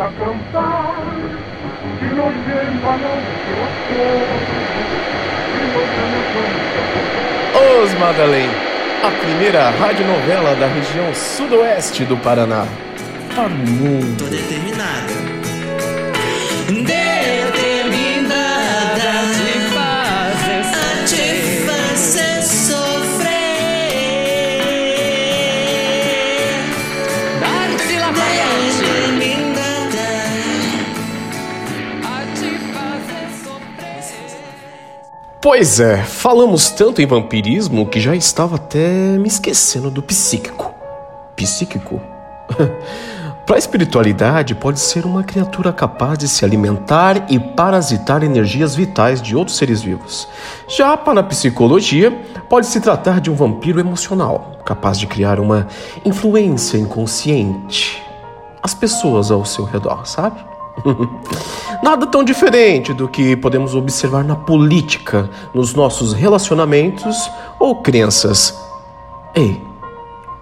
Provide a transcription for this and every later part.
a cantar y lo llevan a Os Madalém, a primeira radionovela da região sudoeste do Paraná. Para o mundo. Tô determinada. Pois é, falamos tanto em vampirismo que já estava até me esquecendo do psíquico. Psíquico? Para a espiritualidade, pode ser uma criatura capaz de se alimentar e parasitar energias vitais de outros seres vivos. Já para a psicologia, pode se tratar de um vampiro emocional, capaz de criar uma influência inconsciente às pessoas ao seu redor, sabe? Nada tão diferente do que podemos observar na política, nos nossos relacionamentos ou crenças. Ei,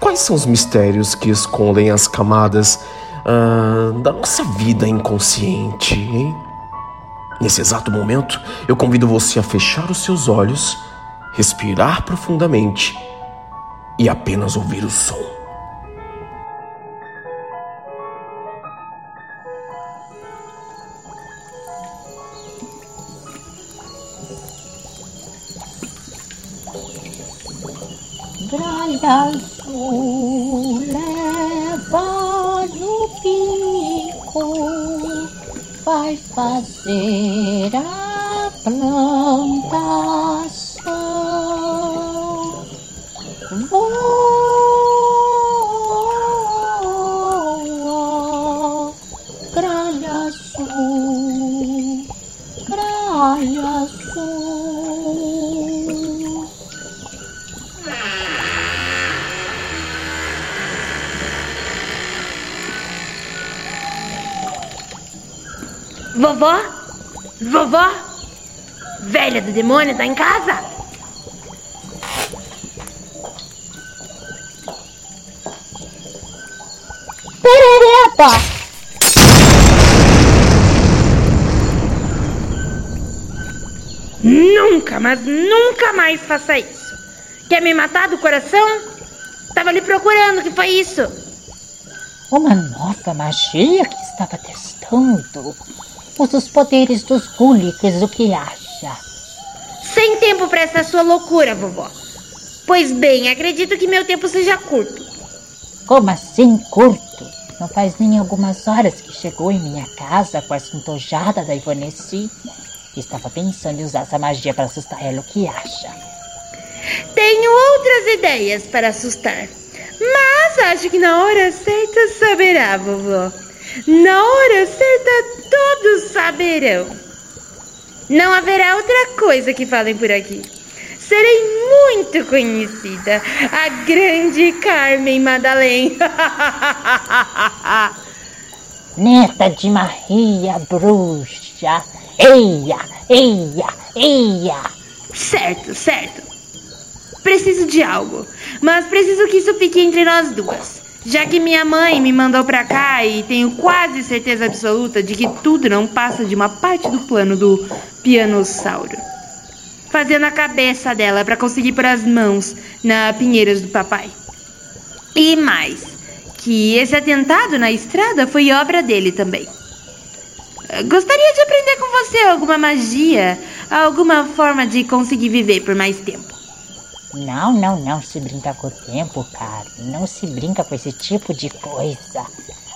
quais são os mistérios que escondem as camadas uh, da nossa vida inconsciente, hein? Nesse exato momento, eu convido você a fechar os seus olhos, respirar profundamente e apenas ouvir o som. Azul leva no pico, vai fazer a plantação. Vovó? Vovó? Velha do demônio, tá em casa? Pererepa! Nunca, mas nunca mais faça isso. Quer me matar do coração? Tava ali procurando, que foi isso? Uma nova magia que estava testando. Usa os poderes dos Gulliks, o que acha? Sem tempo para essa sua loucura, vovó. Pois bem, acredito que meu tempo seja curto. Como assim curto? Não faz nem algumas horas que chegou em minha casa com a cintojada da Ivoneci. Estava pensando em usar essa magia para assustar ela, o que acha? Tenho outras ideias para assustar. Mas acho que na hora certa saberá, vovó. Na hora certa, todos saberão. Não haverá outra coisa que falem por aqui. Serei muito conhecida, a grande Carmen Madalena. Neta de Maria Bruxa. Eia, eia, eia. Certo, certo. Preciso de algo, mas preciso que isso fique entre nós duas. Já que minha mãe me mandou pra cá e tenho quase certeza absoluta de que tudo não passa de uma parte do plano do pianossauro. Fazendo a cabeça dela para conseguir pôr as mãos na pinheiras do papai. E mais, que esse atentado na estrada foi obra dele também. Gostaria de aprender com você alguma magia, alguma forma de conseguir viver por mais tempo. Não, não, não se brinca com o tempo, cara. Não se brinca com esse tipo de coisa.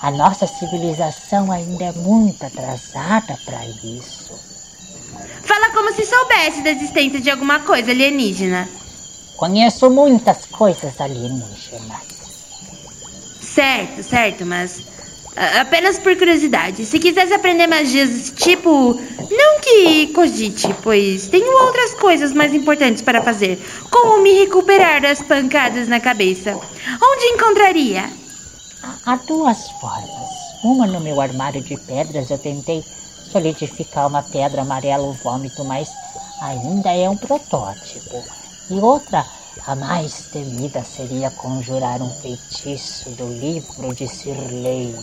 A nossa civilização ainda é muito atrasada para isso. Fala como se soubesse da existência de alguma coisa alienígena. Conheço muitas coisas alienígenas. Certo, certo, mas apenas por curiosidade. Se quisesse aprender magias desse tipo, não que cogite, pois tenho outras coisas mais importantes para fazer, como me recuperar das pancadas na cabeça. Onde encontraria? Há duas formas. Uma no meu armário de pedras eu tentei solidificar uma pedra amarelo vômito, mas ainda é um protótipo. E outra, a mais temida, seria conjurar um feitiço do livro de Sirley.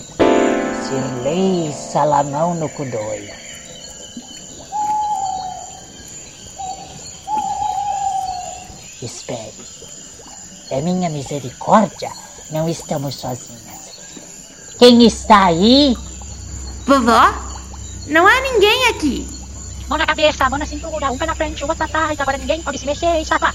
Sirlei salamão no cudoio. Espere. É minha misericórdia, não estamos sozinhas. Quem está aí? Vovó? Não há ninguém aqui. Mão na cabeça, mão na cintura, um pé na frente, o outro atrás. Agora ninguém pode se mexer, está lá.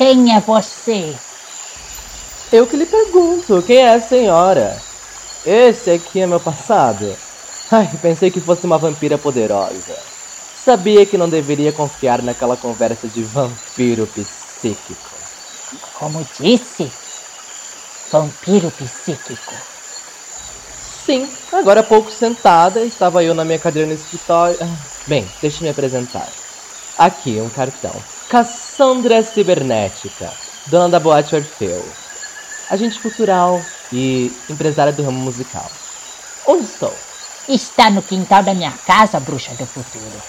Quem é você? Eu que lhe pergunto, quem é a senhora? Esse aqui é meu passado. Ai, pensei que fosse uma vampira poderosa. Sabia que não deveria confiar naquela conversa de vampiro psíquico. Como disse? Vampiro psíquico. Sim, agora há pouco sentada, estava eu na minha cadeira no escritório. Ah, Bem, deixe-me apresentar. Aqui, um cartão. Cassandra Cibernética, dona da Boate Orfeu. Agente cultural e empresária do ramo musical. Onde estou? Está no quintal da minha casa, bruxa do futuro.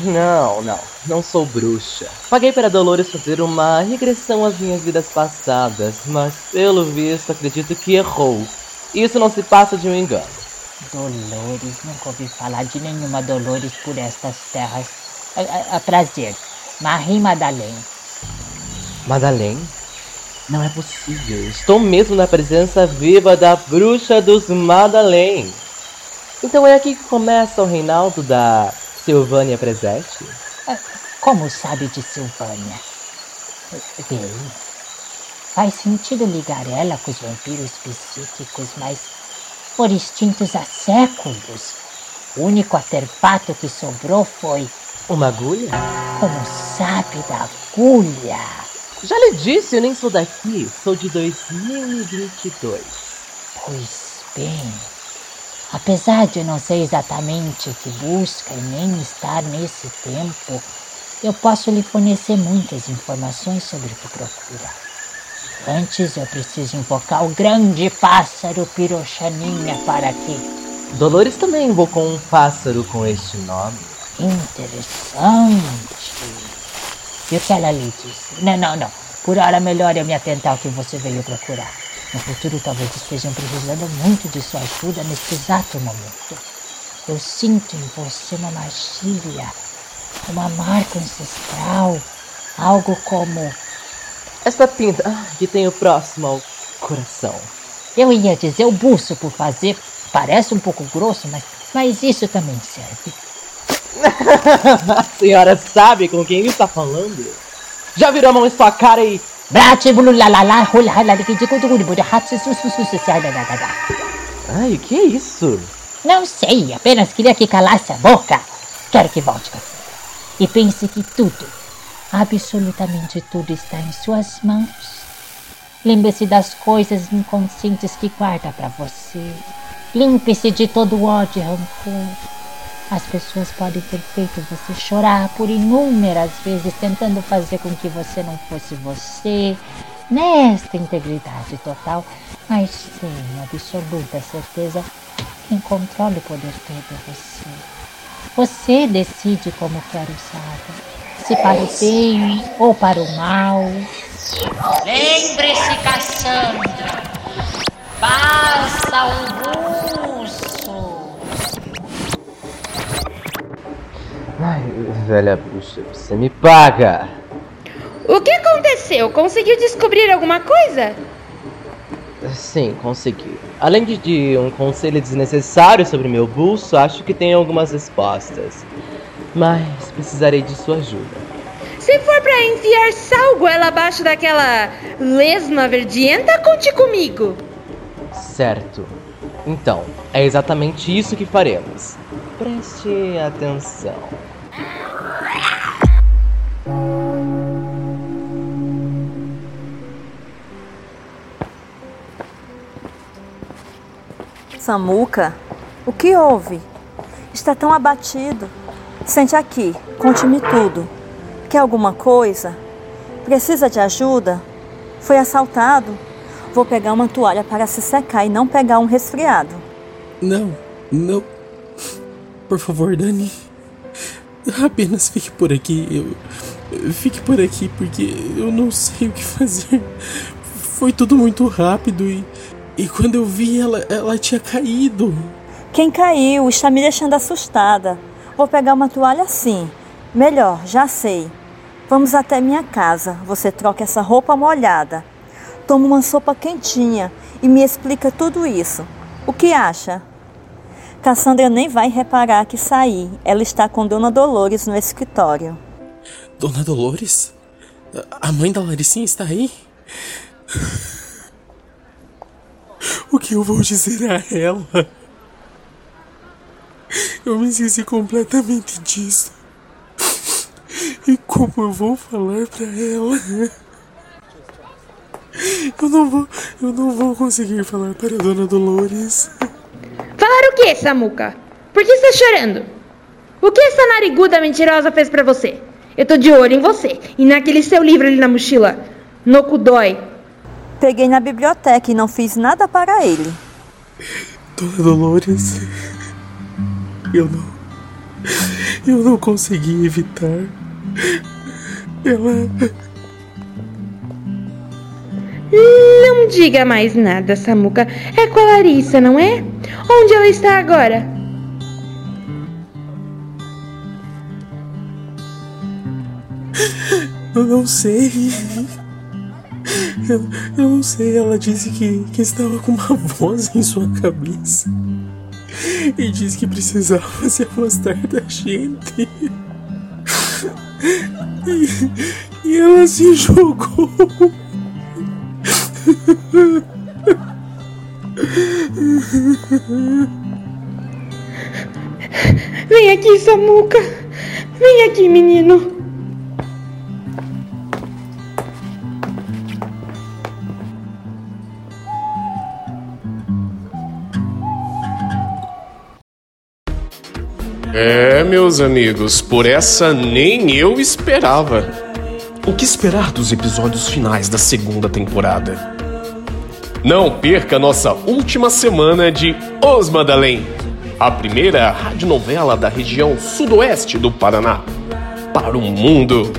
Não, não, não sou bruxa. Paguei para Dolores fazer uma regressão às minhas vidas passadas, mas pelo visto acredito que errou. Isso não se passa de um engano. Dolores, nunca ouvi falar de nenhuma Dolores por estas terras. A, a, a prazer, Marie Madeleine. Madalene? Não é possível. Estou mesmo na presença viva da bruxa dos Madalene. Então é aqui que começa o reinaldo da Silvânia Presete? Como sabe de Silvânia? Bem, faz sentido ligar ela com os vampiros psíquicos, mas foram extintos há séculos. O único artefato que sobrou foi, Uma agulha? como sabe, da agulha. Já lhe disse, eu nem sou daqui. Sou de 2022. Pois bem, apesar de eu não ser exatamente o que busca e nem estar nesse tempo, eu posso lhe fornecer muitas informações sobre o que procura. Antes eu preciso invocar o grande pássaro Pirochaninha para aqui. Dolores também invocou um pássaro com este nome. Interessante. E o que ela lhe disse? Não, não, não. Por hora melhor eu me atentar ao que você veio procurar. No futuro talvez estejam precisando muito de sua ajuda nesse exato momento. Eu sinto em você uma magia, uma marca ancestral, algo como. Esta pinta que tem o próximo ao coração. Eu ia dizer o buço por fazer. Parece um pouco grosso, mas, mas isso também serve. A senhora sabe com quem está falando? Já virou a mão em sua cara e. Bratibululalala, hulhaladikidicudugudibudahatsusususususiadadadada. Ai, o que é isso? Não sei, apenas queria que calasse a boca. Quero que volte, Cassandra. E pense que tudo, absolutamente tudo está em suas mãos. Lembre-se das coisas inconscientes que guarda para você. Limpe-se de todo o ódio e rancor. As pessoas podem ter feito você chorar por inúmeras vezes, tentando fazer com que você não fosse você, nesta integridade total, mas tenho absoluta certeza que quem controla o poder todo é você. Você decide como quer usá-lo, se para o bem ou para o mal. Lembre-se, Cassandra, faça o buço. Ai, velha bruxa, você me paga! O que aconteceu? Conseguiu descobrir alguma coisa? Sim, consegui. Além de, um conselho desnecessário sobre meu bolso, acho que tenho algumas respostas. Mas precisarei de sua ajuda. Se for pra enfiar sal goela abaixo daquela lesma verdienta, conte comigo. Certo. Então, é exatamente isso que faremos. Preste atenção. Samuca, o que houve? Está tão abatido. Sente aqui, conte-me tudo. Quer alguma coisa? Precisa de ajuda? Foi assaltado? Vou pegar uma toalha para se secar e não pegar um resfriado. Não, não. Por favor, Dani. Apenas fique por aqui. Eu, fique por aqui porque eu não sei o que fazer. Foi tudo muito rápido e, e quando eu vi ela, ela tinha caído. Quem caiu está me deixando assustada. Vou pegar uma toalha sim. Melhor, já sei. Vamos até minha casa. Você troca essa roupa molhada. Toma uma sopa quentinha e me explica tudo isso. O que acha? Cassandra nem vai reparar que saí. Ela está com Dona Dolores no escritório. Dona Dolores? A mãe da Laricinha está aí? O que eu vou dizer a ela? Eu me esqueci completamente disso. E como eu vou falar pra ela? Eu não vou, eu não vou conseguir falar para a Dona Dolores. Falar o que, Samuca? Por que está chorando? O que essa nariguda mentirosa fez pra você? Eu tô de olho em você e naquele seu livro ali na mochila. Nokudoi. Peguei na biblioteca e não fiz nada para ele. Dona Dolores, eu não. Eu não consegui evitar. Ela. Não diga mais nada, Samuca. É com a Larissa, não é? Onde ela está agora? Eu não sei. Eu, eu não sei. Ela disse que, que estava com uma voz em sua cabeça. E disse que precisava se afastar da gente. E, e ela se jogou. Vem aqui, Samuca. Vem aqui, menino. Meus amigos, por essa nem eu esperava. O que esperar dos episódios finais da segunda temporada? Não perca nossa última semana de Os Madalém, a primeira radionovela da região sudoeste do Paraná, para o mundo.